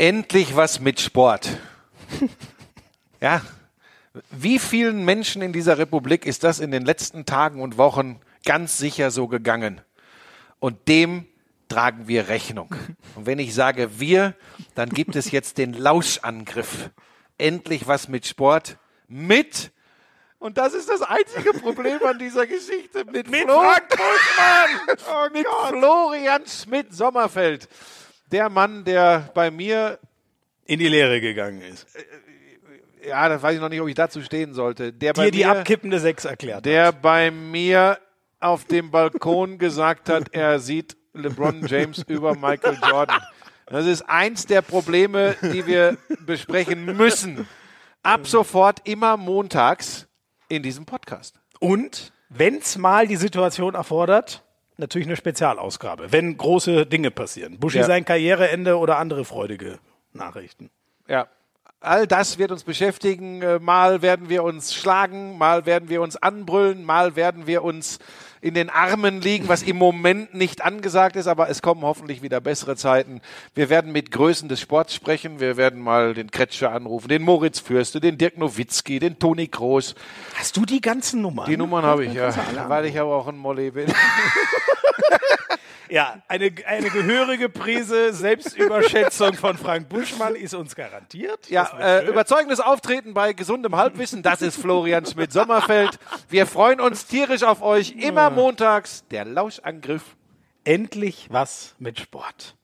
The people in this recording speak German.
Endlich was mit Sport. ja. Wie vielen Menschen in dieser Republik ist das in den letzten Tagen und Wochen ganz sicher so gegangen? Und dem tragen wir Rechnung. Und wenn ich sage wir, dann gibt es jetzt den Lauschangriff. Endlich was mit Sport. Mit und das ist das einzige Problem an dieser Geschichte mit, mit Flo Frank Buschmann, oh mit Gott. Florian Schmidt-Sommerfeld. Der Mann, der bei mir in die Lehre gegangen ist. Äh, ja, das weiß ich noch nicht, ob ich dazu stehen sollte. Der Dir die mir, abkippende Sechs erklärt Der hat. bei mir auf dem Balkon gesagt hat, er sieht LeBron James über Michael Jordan. Das ist eins der Probleme, die wir besprechen müssen. Ab sofort immer montags in diesem Podcast. Und wenn es mal die Situation erfordert, natürlich eine Spezialausgabe, wenn große Dinge passieren. Buschi ja. sein Karriereende oder andere freudige Nachrichten. Ja, all das wird uns beschäftigen. Äh, mal werden wir uns schlagen, mal werden wir uns anbrüllen, mal werden wir uns in den Armen liegen, was im Moment nicht angesagt ist, aber es kommen hoffentlich wieder bessere Zeiten. Wir werden mit Größen des Sports sprechen. Wir werden mal den Kretscher anrufen, den Moritz Fürste, den Dirk Nowitzki, den Toni Groß. Hast du die ganzen Nummern? Die Nummern habe ich, ja, weil ich aber auch ein Molly bin. Ja, eine, eine gehörige Prise Selbstüberschätzung von Frank Buschmann ist uns garantiert. Ja, äh, überzeugendes Auftreten bei gesundem Halbwissen, das ist Florian Schmidt-Sommerfeld. Wir freuen uns tierisch auf euch. Immer montags der Lauschangriff. Endlich was mit Sport.